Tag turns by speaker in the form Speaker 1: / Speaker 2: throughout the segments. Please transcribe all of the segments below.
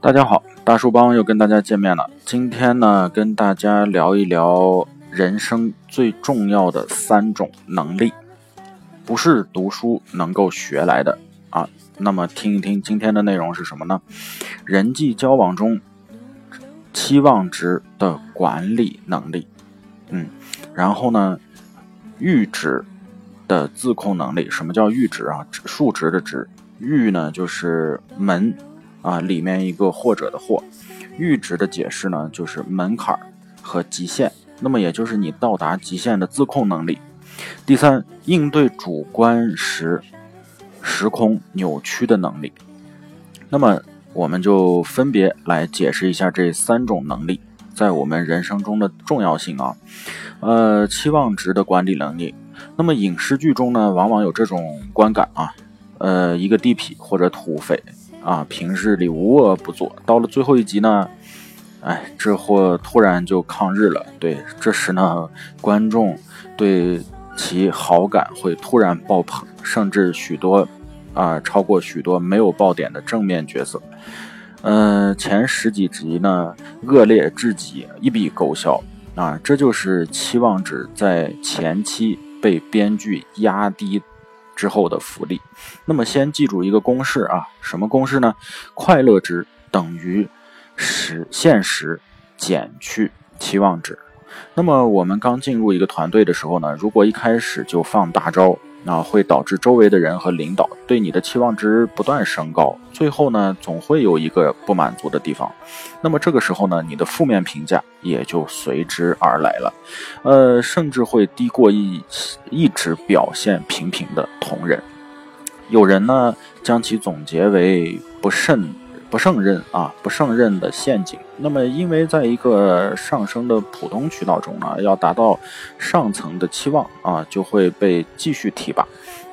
Speaker 1: 大家好，大叔帮又跟大家见面了。今天呢，跟大家聊一聊人生最重要的三种能力，不是读书能够学来的啊。那么听一听今天的内容是什么呢？人际交往中期望值的管理能力，嗯，然后呢，阈值的自控能力。什么叫阈值啊？数值的值。阈呢，就是门。啊，里面一个或者的或，阈值的解释呢，就是门槛和极限，那么也就是你到达极限的自控能力。第三，应对主观时时空扭曲的能力。那么我们就分别来解释一下这三种能力在我们人生中的重要性啊。呃，期望值的管理能力。那么影视剧中呢，往往有这种观感啊，呃，一个地痞或者土匪。啊，平日里无恶不作，到了最后一集呢，哎，这货突然就抗日了。对，这时呢，观众对其好感会突然爆棚，甚至许多啊，超过许多没有爆点的正面角色。嗯，前十几集呢，恶劣至极，一笔勾销啊，这就是期望值在前期被编剧压低。之后的福利，那么先记住一个公式啊，什么公式呢？快乐值等于实现实减去期望值。那么我们刚进入一个团队的时候呢，如果一开始就放大招。那会导致周围的人和领导对你的期望值不断升高，最后呢，总会有一个不满足的地方。那么这个时候呢，你的负面评价也就随之而来了，呃，甚至会低过一一直表现平平的同仁。有人呢，将其总结为不慎。不胜任啊，不胜任的陷阱。那么，因为在一个上升的普通渠道中呢，要达到上层的期望啊，就会被继续提拔。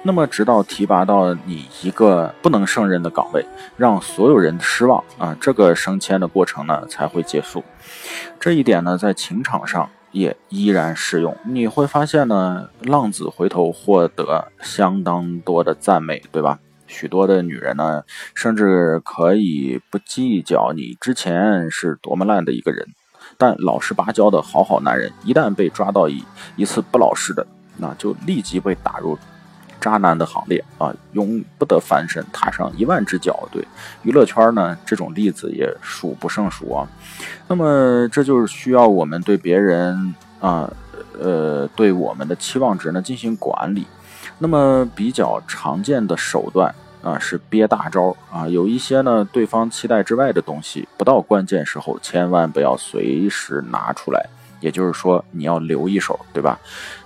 Speaker 1: 那么，直到提拔到你一个不能胜任的岗位，让所有人失望啊，这个升迁的过程呢才会结束。这一点呢，在情场上也依然适用。你会发现呢，浪子回头获得相当多的赞美，对吧？许多的女人呢，甚至可以不计较你之前是多么烂的一个人，但老实巴交的好好男人，一旦被抓到一一次不老实的，那就立即被打入渣男的行列啊，永不得翻身，踏上一万只脚。对娱乐圈呢，这种例子也数不胜数啊。那么这就是需要我们对别人啊，呃对我们的期望值呢进行管理。那么比较常见的手段啊是憋大招啊，有一些呢对方期待之外的东西，不到关键时候千万不要随时拿出来，也就是说你要留一手，对吧？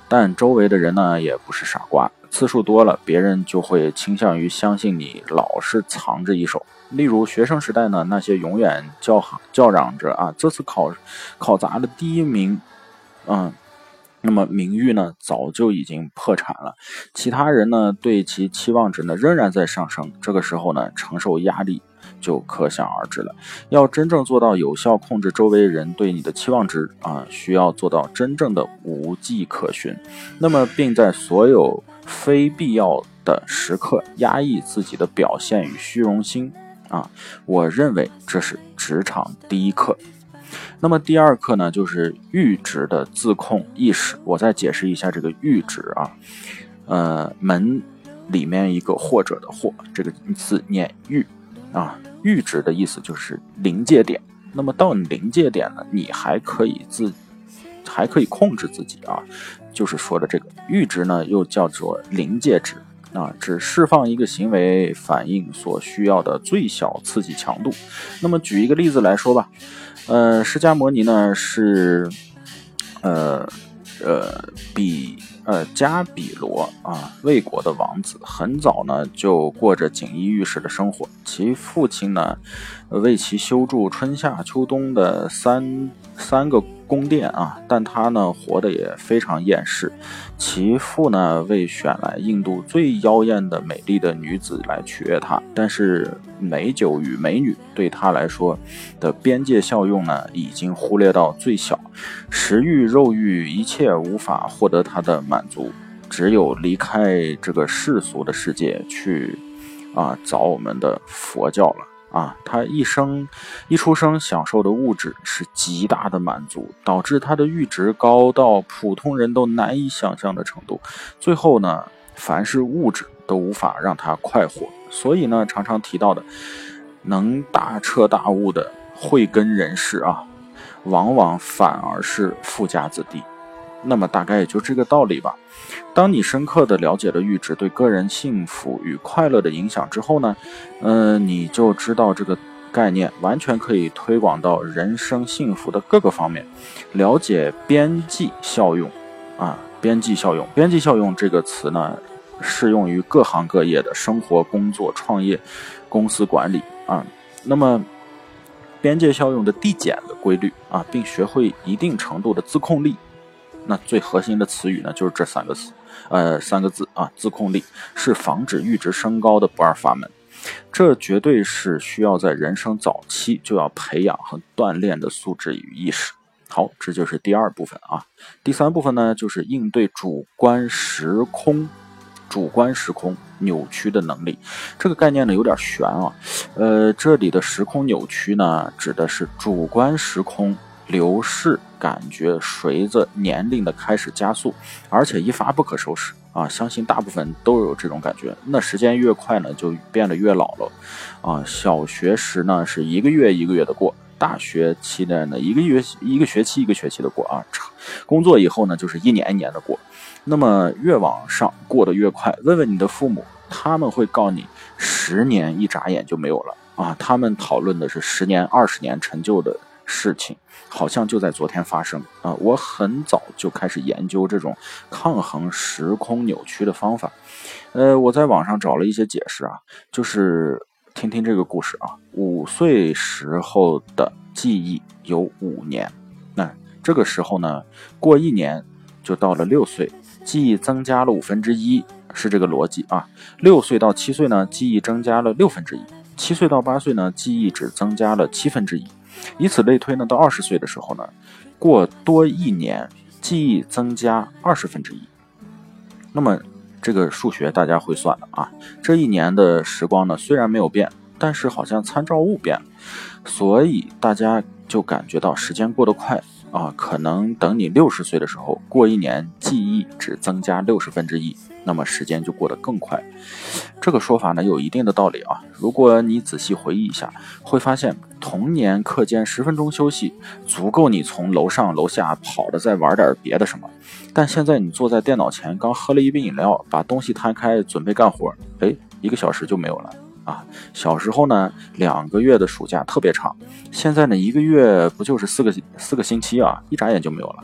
Speaker 1: 但周围的人呢也不是傻瓜，次数多了，别人就会倾向于相信你老是藏着一手。例如学生时代呢，那些永远叫喊叫嚷着啊这次考考砸了第一名，嗯。那么名誉呢，早就已经破产了。其他人呢，对其期望值呢，仍然在上升。这个时候呢，承受压力就可想而知了。要真正做到有效控制周围人对你的期望值啊，需要做到真正的无迹可寻。那么，并在所有非必要的时刻压抑自己的表现与虚荣心啊，我认为这是职场第一课。那么第二课呢，就是阈值的自控意识。我再解释一下这个阈值啊，呃，门里面一个或者的或，这个字念阈啊，阈值的意思就是临界点。那么到临界点呢，你还可以自还可以控制自己啊，就是说的这个阈值呢，又叫做临界值啊，只释放一个行为反应所需要的最小刺激强度。那么举一个例子来说吧。呃，释迦摩尼呢是，呃，呃，比呃迦比罗啊，魏国的王子，很早呢就过着锦衣玉食的生活。其父亲呢为其修筑春夏秋冬的三三个。宫殿啊，但他呢活得也非常厌世。其父呢为选来印度最妖艳的美丽的女子来取悦他，但是美酒与美女对他来说的边界效用呢已经忽略到最小，食欲、肉欲一切无法获得他的满足，只有离开这个世俗的世界去啊找我们的佛教了。啊，他一生一出生享受的物质是极大的满足，导致他的阈值高到普通人都难以想象的程度。最后呢，凡是物质都无法让他快活。所以呢，常常提到的能大彻大悟的慧根人士啊，往往反而是富家子弟。那么大概也就这个道理吧。当你深刻的了解了阈值对个人幸福与快乐的影响之后呢，嗯，你就知道这个概念完全可以推广到人生幸福的各个方面。了解边际效用，啊，边际效用，边际效用这个词呢，适用于各行各业的生活、工作、创业、公司管理啊。那么，边界效用的递减的规律啊，并学会一定程度的自控力。那最核心的词语呢，就是这三个词，呃，三个字啊，自控力是防止阈值升高的不二法门。这绝对是需要在人生早期就要培养和锻炼的素质与意识。好，这就是第二部分啊。第三部分呢，就是应对主观时空、主观时空扭曲的能力。这个概念呢，有点悬啊。呃，这里的时空扭曲呢，指的是主观时空。流逝感觉随着年龄的开始加速，而且一发不可收拾啊！相信大部分都有这种感觉。那时间越快呢，就变得越老了啊！小学时呢是一个月一个月的过，大学期间呢一个月一个学期一个学期的过啊！工作以后呢就是一年一年的过。那么越往上过得越快，问问你的父母，他们会告你十年一眨眼就没有了啊！他们讨论的是十年二十年成就的。事情好像就在昨天发生啊！我很早就开始研究这种抗衡时空扭曲的方法。呃，我在网上找了一些解释啊，就是听听这个故事啊。五岁时候的记忆有五年，那这个时候呢，过一年就到了六岁，记忆增加了五分之一，是这个逻辑啊。六岁到七岁呢，记忆增加了六分之一；七岁到八岁呢，记忆只增加了七分之一。以此类推呢，到二十岁的时候呢，过多一年，记忆增加二十分之一。那么这个数学大家会算的啊，这一年的时光呢虽然没有变，但是好像参照物变了，所以大家就感觉到时间过得快。啊，可能等你六十岁的时候，过一年记忆只增加六十分之一，那么时间就过得更快。这个说法呢有一定的道理啊。如果你仔细回忆一下，会发现童年课间十分钟休息，足够你从楼上楼下跑的再玩点别的什么。但现在你坐在电脑前，刚喝了一杯饮料，把东西摊开准备干活，哎，一个小时就没有了。啊，小时候呢，两个月的暑假特别长，现在呢，一个月不就是四个四个星期啊，一眨眼就没有了。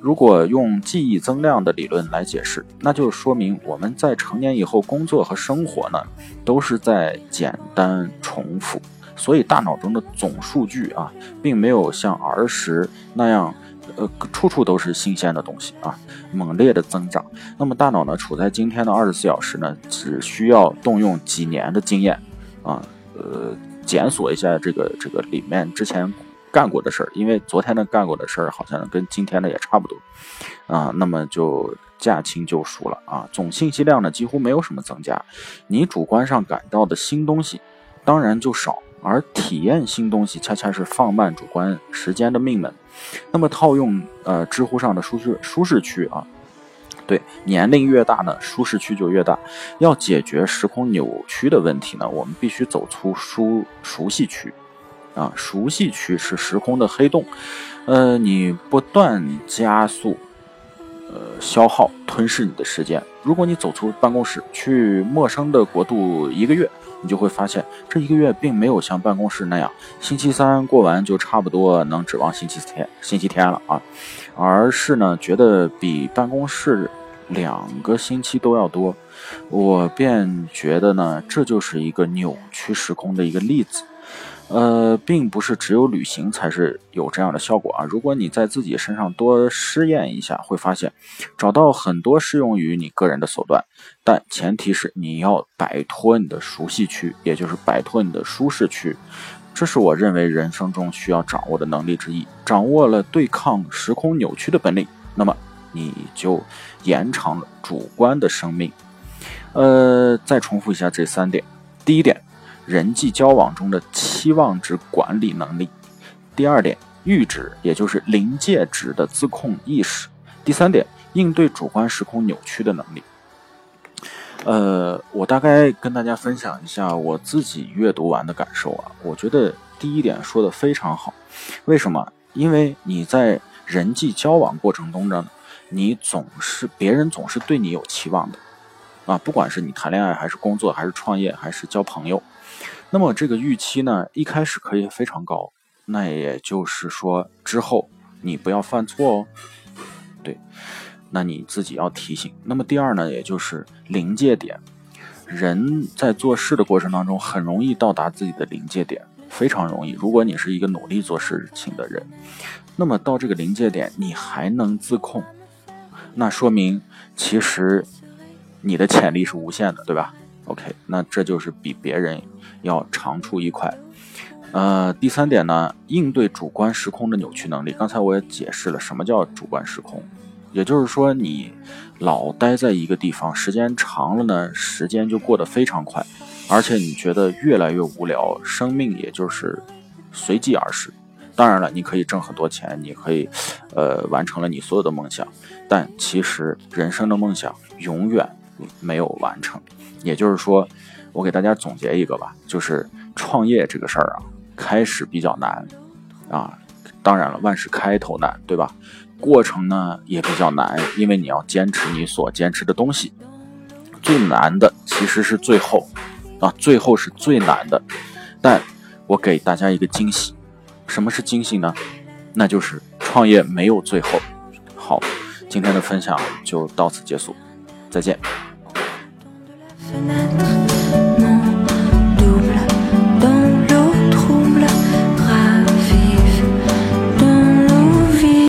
Speaker 1: 如果用记忆增量的理论来解释，那就说明我们在成年以后工作和生活呢，都是在简单重复，所以大脑中的总数据啊，并没有像儿时那样。呃，处处都是新鲜的东西啊，猛烈的增长。那么大脑呢，处在今天的二十四小时呢，只需要动用几年的经验啊，呃，检索一下这个这个里面之前干过的事儿，因为昨天的干过的事儿好像跟今天的也差不多啊，那么就驾轻就熟了啊。总信息量呢，几乎没有什么增加，你主观上感到的新东西当然就少。而体验新东西，恰恰是放慢主观时间的命门。那么套用呃知乎上的舒适舒适区啊，对，年龄越大呢，舒适区就越大。要解决时空扭曲的问题呢，我们必须走出熟熟悉区啊，熟悉区是时空的黑洞，呃，你不断加速，呃，消耗吞噬你的时间。如果你走出办公室，去陌生的国度一个月。你就会发现，这一个月并没有像办公室那样，星期三过完就差不多能指望星期天、星期天了啊，而是呢，觉得比办公室两个星期都要多。我便觉得呢，这就是一个扭曲时空的一个例子。呃，并不是只有旅行才是有这样的效果啊！如果你在自己身上多试验一下，会发现找到很多适用于你个人的手段，但前提是你要摆脱你的熟悉区，也就是摆脱你的舒适区。这是我认为人生中需要掌握的能力之一。掌握了对抗时空扭曲的本领，那么你就延长了主观的生命。呃，再重复一下这三点：第一点。人际交往中的期望值管理能力；第二点，阈值，也就是临界值的自控意识；第三点，应对主观时空扭曲的能力。呃，我大概跟大家分享一下我自己阅读完的感受啊。我觉得第一点说的非常好，为什么？因为你在人际交往过程中呢，你总是别人总是对你有期望的啊，不管是你谈恋爱，还是工作，还是创业，还是交朋友。那么这个预期呢，一开始可以非常高，那也就是说之后你不要犯错哦。对，那你自己要提醒。那么第二呢，也就是临界点，人在做事的过程当中很容易到达自己的临界点，非常容易。如果你是一个努力做事情的人，那么到这个临界点你还能自控，那说明其实你的潜力是无限的，对吧？OK，那这就是比别人要长出一块。呃，第三点呢，应对主观时空的扭曲能力。刚才我也解释了什么叫主观时空，也就是说你老待在一个地方，时间长了呢，时间就过得非常快，而且你觉得越来越无聊，生命也就是随即而逝。当然了，你可以挣很多钱，你可以呃完成了你所有的梦想，但其实人生的梦想永远没有完成。也就是说，我给大家总结一个吧，就是创业这个事儿啊，开始比较难啊，当然了，万事开头难，对吧？过程呢也比较难，因为你要坚持你所坚持的东西。最难的其实是最后啊，最后是最难的。但我给大家一个惊喜，什么是惊喜呢？那就是创业没有最后。好，今天的分享就到此结束，再见。Fenêtre